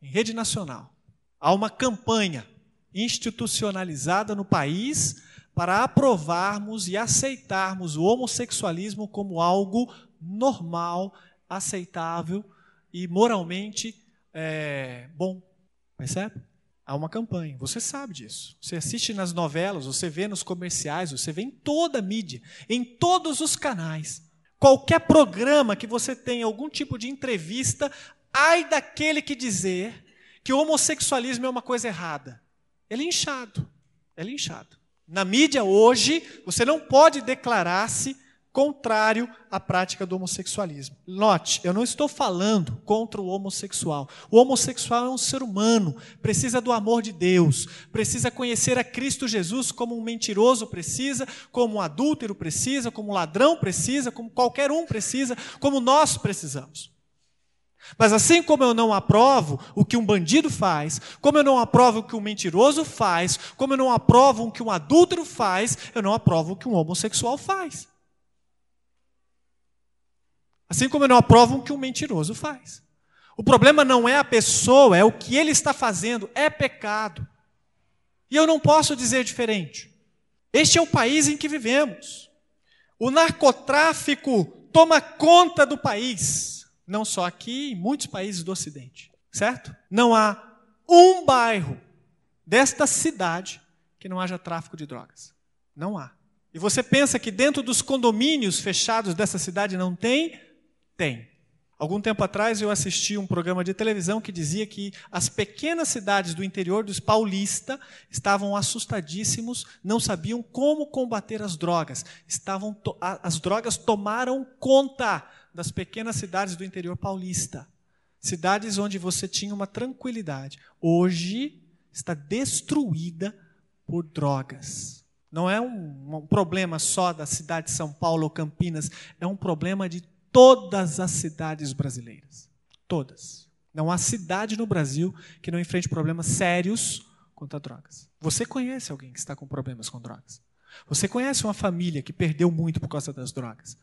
Em rede nacional. Há uma campanha institucionalizada no país para aprovarmos e aceitarmos o homossexualismo como algo normal, aceitável e moralmente é, bom. Percebe? Há uma campanha, você sabe disso. Você assiste nas novelas, você vê nos comerciais, você vê em toda a mídia, em todos os canais. Qualquer programa que você tenha algum tipo de entrevista, ai daquele que dizer que o homossexualismo é uma coisa errada. Ele é inchado. É linchado. Na mídia hoje, você não pode declarar-se contrário à prática do homossexualismo. Note, eu não estou falando contra o homossexual. O homossexual é um ser humano, precisa do amor de Deus, precisa conhecer a Cristo Jesus como um mentiroso precisa, como um adúltero precisa, como um ladrão precisa, como qualquer um precisa, como nós precisamos. Mas assim como eu não aprovo o que um bandido faz, como eu não aprovo o que um mentiroso faz, como eu não aprovo o que um adúltero faz, eu não aprovo o que um homossexual faz. Assim como eu não aprovo o que um mentiroso faz. O problema não é a pessoa, é o que ele está fazendo, é pecado. E eu não posso dizer diferente. Este é o país em que vivemos. O narcotráfico toma conta do país, não só aqui, em muitos países do Ocidente, certo? Não há um bairro desta cidade que não haja tráfico de drogas. Não há. E você pensa que dentro dos condomínios fechados dessa cidade não tem? Tem. Algum tempo atrás eu assisti um programa de televisão que dizia que as pequenas cidades do interior dos paulista estavam assustadíssimos, não sabiam como combater as drogas. Estavam as drogas tomaram conta das pequenas cidades do interior paulista. Cidades onde você tinha uma tranquilidade. Hoje está destruída por drogas. Não é um, um, problema só da cidade de São Paulo ou Campinas, é um problema de todas as cidades brasileiras. Todas. Não há cidade no Brasil que não enfrente problemas sérios quanto a drogas. Você conhece alguém que está com problemas com drogas? Você conhece uma família que perdeu muito por causa das drogas?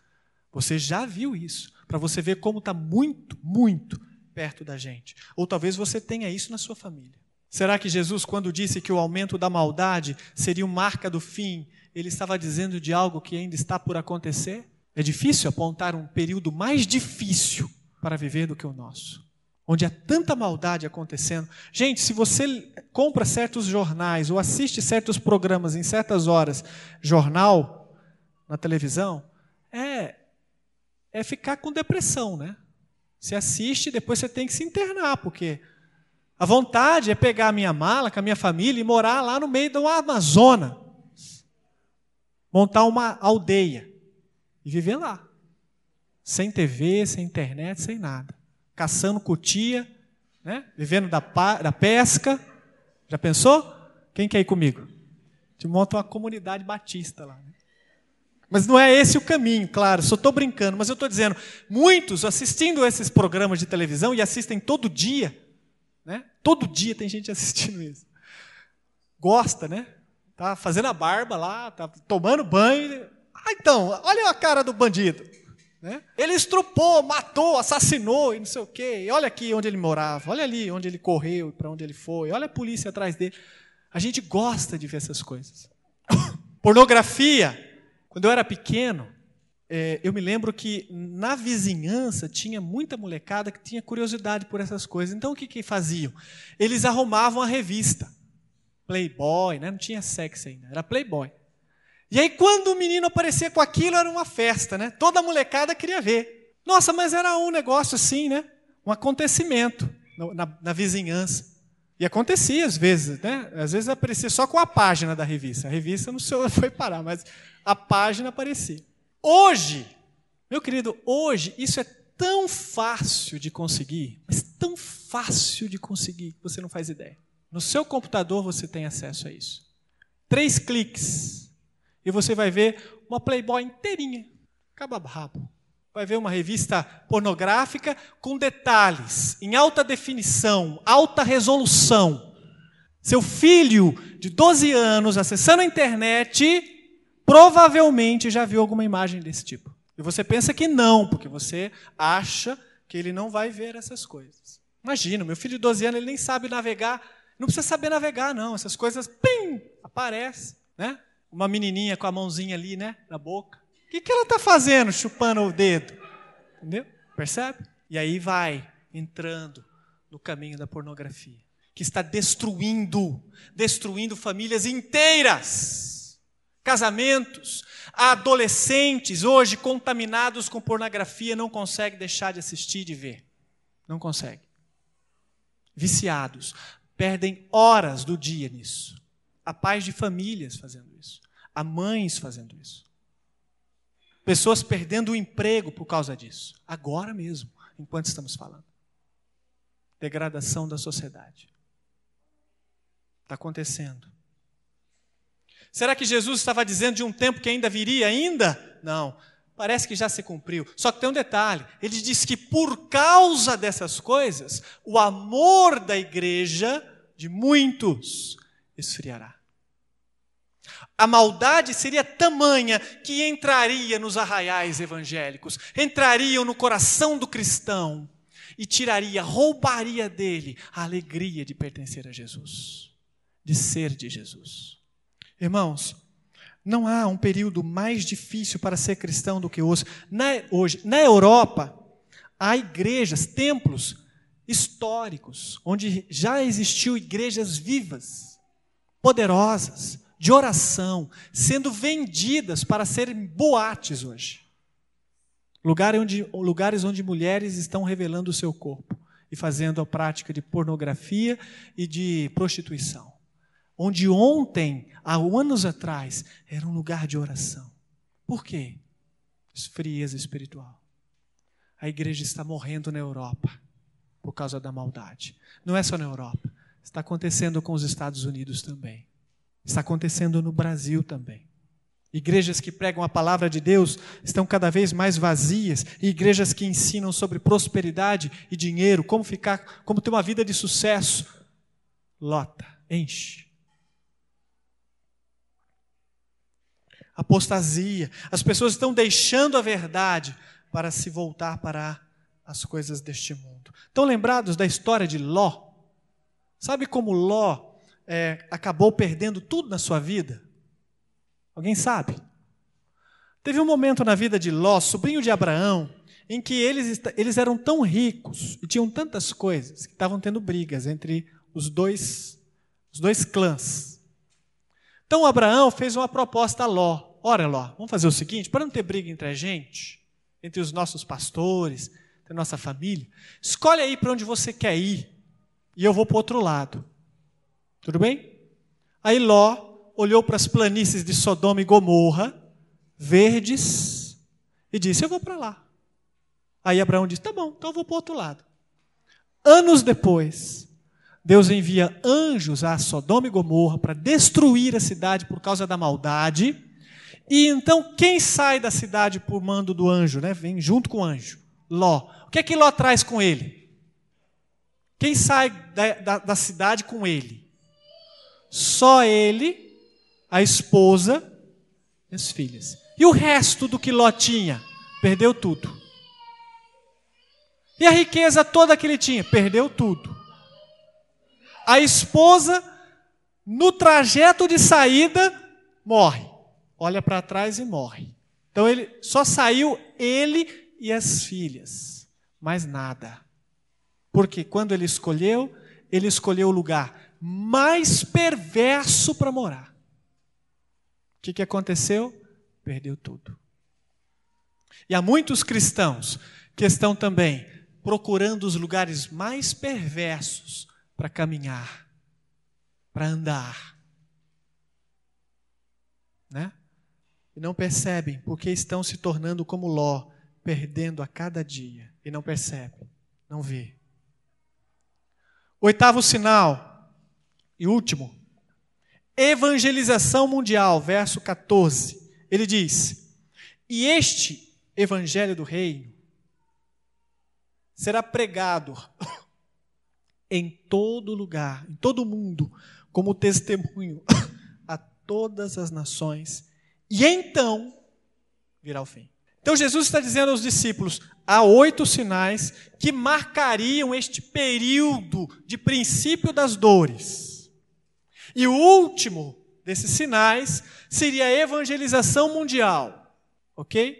Você já viu isso, para você ver como está muito, muito perto da gente. Ou talvez você tenha isso na sua família. Será que Jesus, quando disse que o aumento da maldade seria uma marca do fim, ele estava dizendo de algo que ainda está por acontecer? É difícil apontar um período mais difícil para viver do que o nosso onde há tanta maldade acontecendo. Gente, se você compra certos jornais ou assiste certos programas em certas horas, jornal na televisão, é é ficar com depressão, né? Você assiste, depois você tem que se internar, porque a vontade é pegar a minha mala com a minha família e morar lá no meio do Amazonas. Montar uma aldeia e viver lá. Sem TV, sem internet, sem nada caçando cutia, né? vivendo da, da pesca. Já pensou? Quem quer ir comigo? Te monta uma comunidade batista lá. Né? Mas não é esse o caminho, claro, só estou brincando, mas eu estou dizendo, muitos assistindo esses programas de televisão e assistem todo dia, né? Todo dia tem gente assistindo isso. Gosta, né? Tá fazendo a barba lá, tá tomando banho. Ah, então, olha a cara do bandido. Né? Ele estrupou, matou, assassinou e não sei o quê. E olha aqui onde ele morava, olha ali onde ele correu, para onde ele foi, olha a polícia atrás dele. A gente gosta de ver essas coisas. Pornografia. Quando eu era pequeno, é, eu me lembro que na vizinhança tinha muita molecada que tinha curiosidade por essas coisas. Então o que, que faziam? Eles arrumavam a revista. Playboy, né? não tinha sexo ainda, era Playboy. E aí, quando o menino aparecia com aquilo, era uma festa, né? Toda a molecada queria ver. Nossa, mas era um negócio assim, né? Um acontecimento na, na vizinhança. E acontecia às vezes, né? Às vezes aparecia só com a página da revista. A revista não sei onde foi parar, mas a página aparecia. Hoje, meu querido, hoje isso é tão fácil de conseguir, mas tão fácil de conseguir que você não faz ideia. No seu computador você tem acesso a isso. Três cliques e você vai ver uma Playboy inteirinha, acaba rabo. Vai ver uma revista pornográfica com detalhes, em alta definição, alta resolução. Seu filho de 12 anos acessando a internet, provavelmente já viu alguma imagem desse tipo. E você pensa que não, porque você acha que ele não vai ver essas coisas. Imagina, meu filho de 12 anos, ele nem sabe navegar. Não precisa saber navegar, não. Essas coisas, pim, aparecem. Né? Uma menininha com a mãozinha ali, né, na boca. O que, que ela está fazendo, chupando o dedo? Entendeu? Percebe? E aí vai entrando no caminho da pornografia, que está destruindo, destruindo famílias inteiras, casamentos, adolescentes hoje contaminados com pornografia não conseguem deixar de assistir de ver, não consegue. Viciados, perdem horas do dia nisso. Há pais de famílias fazendo isso. Há mães fazendo isso. Pessoas perdendo o emprego por causa disso. Agora mesmo, enquanto estamos falando. Degradação da sociedade. Está acontecendo. Será que Jesus estava dizendo de um tempo que ainda viria ainda? Não. Parece que já se cumpriu. Só que tem um detalhe: ele diz que por causa dessas coisas, o amor da igreja, de muitos, esfriará. A maldade seria tamanha que entraria nos arraiais evangélicos, entrariam no coração do cristão e tiraria, roubaria dele a alegria de pertencer a Jesus, de ser de Jesus. Irmãos, não há um período mais difícil para ser cristão do que hoje. Na, hoje, na Europa, há igrejas, templos históricos, onde já existiu igrejas vivas, poderosas, de oração sendo vendidas para serem boates hoje. Lugares onde, lugares onde mulheres estão revelando o seu corpo e fazendo a prática de pornografia e de prostituição. Onde ontem, há anos atrás, era um lugar de oração. Por quê? Frieza espiritual. A igreja está morrendo na Europa por causa da maldade. Não é só na Europa. Está acontecendo com os Estados Unidos também. Está acontecendo no Brasil também. Igrejas que pregam a palavra de Deus estão cada vez mais vazias, e igrejas que ensinam sobre prosperidade e dinheiro, como ficar, como ter uma vida de sucesso, lota, enche. Apostasia. As pessoas estão deixando a verdade para se voltar para as coisas deste mundo. Estão lembrados da história de Ló? Sabe como Ló é, acabou perdendo tudo na sua vida? Alguém sabe? Teve um momento na vida de Ló, sobrinho de Abraão, em que eles, eles eram tão ricos e tinham tantas coisas que estavam tendo brigas entre os dois, os dois clãs. Então Abraão fez uma proposta a Ló. Ora, Ló, vamos fazer o seguinte: para não ter briga entre a gente, entre os nossos pastores, entre a nossa família, escolhe aí para onde você quer ir e eu vou para o outro lado. Tudo bem? Aí Ló olhou para as planícies de Sodoma e Gomorra, verdes, e disse: Eu vou para lá. Aí Abraão disse: Tá bom, então eu vou para o outro lado. Anos depois, Deus envia anjos a Sodoma e Gomorra para destruir a cidade por causa da maldade. E então, quem sai da cidade por mando do anjo, né? Vem junto com o anjo? Ló. O que é que Ló traz com ele? Quem sai da, da, da cidade com ele? Só ele, a esposa e as filhas. E o resto do que Ló tinha? Perdeu tudo. E a riqueza toda que ele tinha? Perdeu tudo. A esposa, no trajeto de saída, morre. Olha para trás e morre. Então ele só saiu ele e as filhas, mais nada. Porque quando ele escolheu, ele escolheu o lugar mais perverso para morar. O que, que aconteceu? Perdeu tudo. E há muitos cristãos que estão também procurando os lugares mais perversos para caminhar, para andar. Né? E não percebem porque estão se tornando como Ló, perdendo a cada dia. E não percebem, não vê. Oitavo sinal e último, evangelização mundial, verso 14. Ele diz: E este evangelho do reino será pregado em todo lugar, em todo mundo, como testemunho a todas as nações, e então virá o fim. Então Jesus está dizendo aos discípulos: há oito sinais que marcariam este período de princípio das dores. E o último desses sinais seria a evangelização mundial. Ok?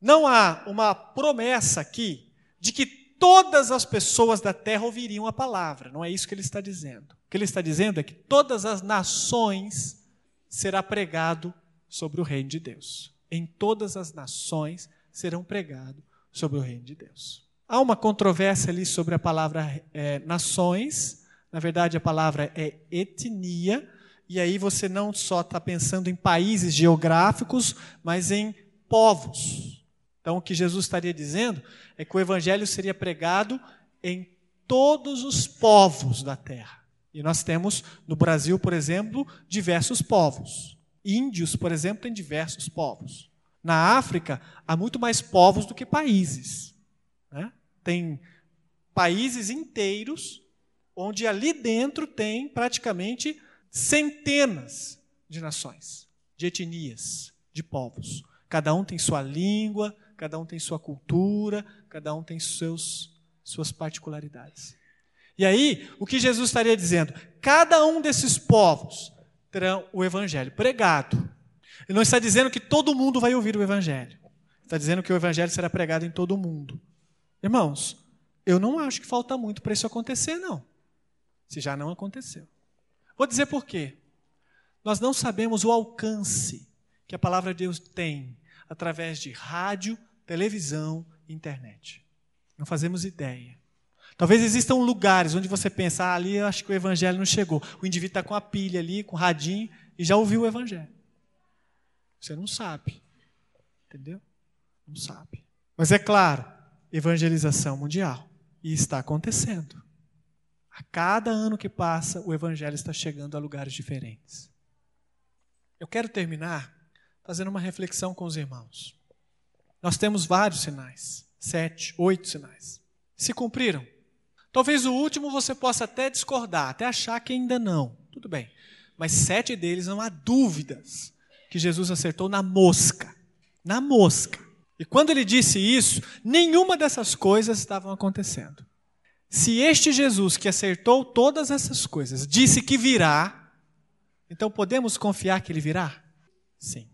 Não há uma promessa aqui de que todas as pessoas da terra ouviriam a palavra. Não é isso que ele está dizendo. O que ele está dizendo é que todas as nações será pregado sobre o reino de Deus. Em todas as nações serão pregado sobre o reino de Deus. Há uma controvérsia ali sobre a palavra é, nações. Na verdade, a palavra é etnia. E aí você não só está pensando em países geográficos, mas em povos. Então, o que Jesus estaria dizendo é que o evangelho seria pregado em todos os povos da terra. E nós temos no Brasil, por exemplo, diversos povos. Índios, por exemplo, têm diversos povos. Na África, há muito mais povos do que países. Né? Tem países inteiros onde ali dentro tem praticamente centenas de nações, de etnias, de povos. Cada um tem sua língua, cada um tem sua cultura, cada um tem seus, suas particularidades. E aí, o que Jesus estaria dizendo? Cada um desses povos terão o evangelho pregado. Ele não está dizendo que todo mundo vai ouvir o evangelho. Está dizendo que o evangelho será pregado em todo o mundo. Irmãos, eu não acho que falta muito para isso acontecer, não. Se já não aconteceu. Vou dizer por quê. Nós não sabemos o alcance que a palavra de Deus tem através de rádio, televisão e internet. Não fazemos ideia. Talvez existam lugares onde você pensa, ah, ali eu acho que o evangelho não chegou. O indivíduo está com a pilha ali, com o radinho, e já ouviu o evangelho. Você não sabe. Entendeu? Não sabe. Mas é claro evangelização mundial. E está acontecendo. A cada ano que passa, o evangelho está chegando a lugares diferentes. Eu quero terminar fazendo uma reflexão com os irmãos. Nós temos vários sinais sete, oito sinais. Se cumpriram? Talvez o último você possa até discordar, até achar que ainda não. Tudo bem. Mas sete deles não há dúvidas que Jesus acertou na mosca. Na mosca. E quando ele disse isso, nenhuma dessas coisas estavam acontecendo. Se este Jesus que acertou todas essas coisas disse que virá, então podemos confiar que ele virá? Sim.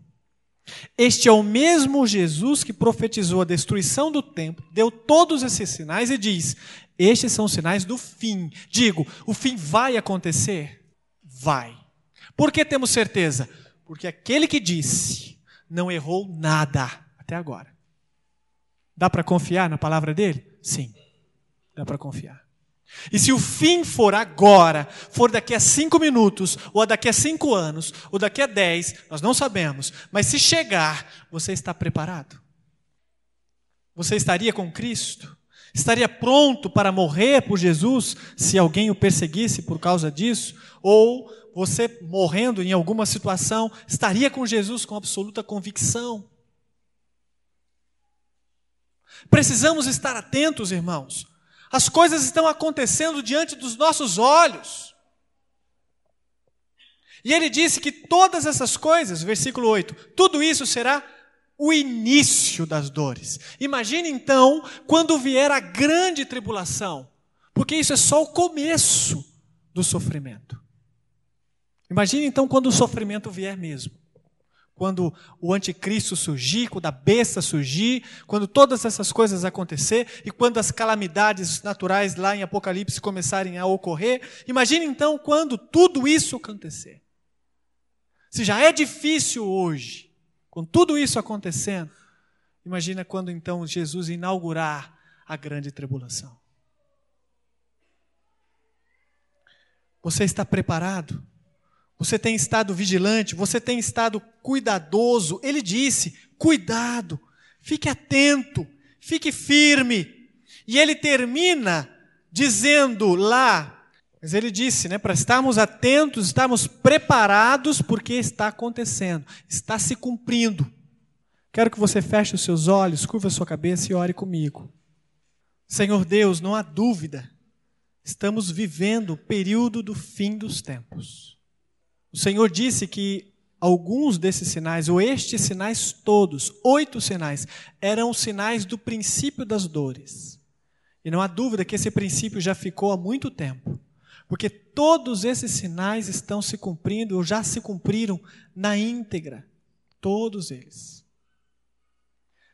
Este é o mesmo Jesus que profetizou a destruição do templo, deu todos esses sinais e diz: Estes são os sinais do fim. Digo, o fim vai acontecer? Vai. Por que temos certeza? Porque aquele que disse não errou nada até agora. Dá para confiar na palavra dele? Sim, dá para confiar. E se o fim for agora, for daqui a cinco minutos, ou daqui a cinco anos, ou daqui a dez, nós não sabemos, mas se chegar, você está preparado? Você estaria com Cristo? Estaria pronto para morrer por Jesus se alguém o perseguisse por causa disso? Ou você, morrendo em alguma situação, estaria com Jesus com absoluta convicção? Precisamos estar atentos, irmãos as coisas estão acontecendo diante dos nossos olhos. E ele disse que todas essas coisas, versículo 8, tudo isso será o início das dores. Imagine então quando vier a grande tribulação, porque isso é só o começo do sofrimento. Imagine então quando o sofrimento vier mesmo quando o anticristo surgir, quando a besta surgir, quando todas essas coisas acontecer e quando as calamidades naturais lá em Apocalipse começarem a ocorrer, imagine então quando tudo isso acontecer. Se já é difícil hoje, com tudo isso acontecendo, imagina quando então Jesus inaugurar a grande tribulação. Você está preparado? Você tem estado vigilante, você tem estado cuidadoso. Ele disse: cuidado, fique atento, fique firme. E ele termina dizendo lá, mas ele disse, né, para estarmos atentos, estarmos preparados, porque está acontecendo, está se cumprindo. Quero que você feche os seus olhos, curva a sua cabeça e ore comigo. Senhor Deus, não há dúvida, estamos vivendo o período do fim dos tempos. O Senhor disse que alguns desses sinais, ou estes sinais todos, oito sinais, eram sinais do princípio das dores. E não há dúvida que esse princípio já ficou há muito tempo. Porque todos esses sinais estão se cumprindo, ou já se cumpriram na íntegra. Todos eles.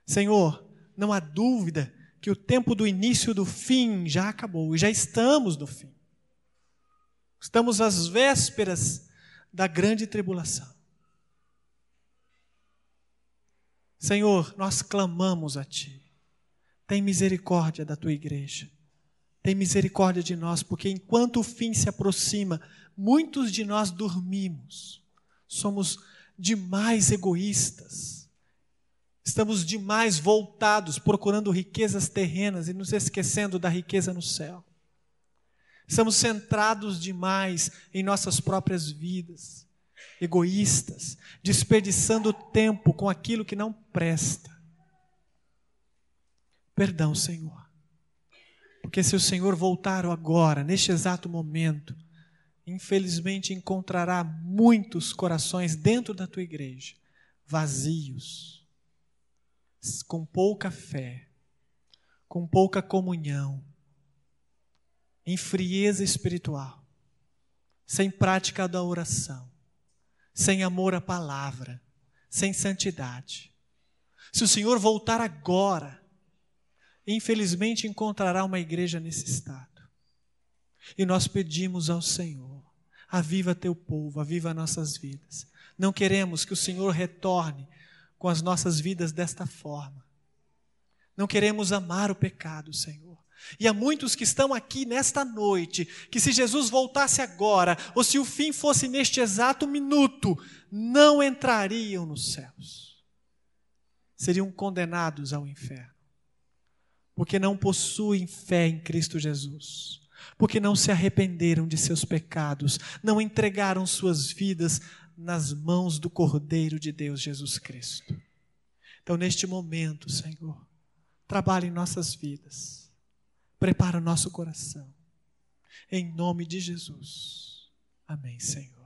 Senhor, não há dúvida que o tempo do início do fim já acabou, e já estamos no fim. Estamos às vésperas da grande tribulação. Senhor, nós clamamos a Ti. Tem misericórdia da Tua igreja. Tem misericórdia de nós, porque enquanto o fim se aproxima, muitos de nós dormimos. Somos demais egoístas. Estamos demais voltados, procurando riquezas terrenas e nos esquecendo da riqueza no céu. Estamos centrados demais em nossas próprias vidas, egoístas, desperdiçando tempo com aquilo que não presta. Perdão, Senhor. Porque se o Senhor voltar agora, neste exato momento, infelizmente encontrará muitos corações dentro da tua igreja, vazios, com pouca fé, com pouca comunhão, em frieza espiritual, sem prática da oração, sem amor à palavra, sem santidade. Se o Senhor voltar agora, infelizmente encontrará uma igreja nesse estado. E nós pedimos ao Senhor: aviva teu povo, aviva nossas vidas. Não queremos que o Senhor retorne com as nossas vidas desta forma. Não queremos amar o pecado, Senhor. E há muitos que estão aqui nesta noite, que se Jesus voltasse agora, ou se o fim fosse neste exato minuto, não entrariam nos céus. Seriam condenados ao inferno. porque não possuem fé em Cristo Jesus, porque não se arrependeram de seus pecados, não entregaram suas vidas nas mãos do Cordeiro de Deus Jesus Cristo. Então, neste momento, Senhor, trabalhe em nossas vidas, prepara o nosso coração, em nome de Jesus. Amém, Senhor.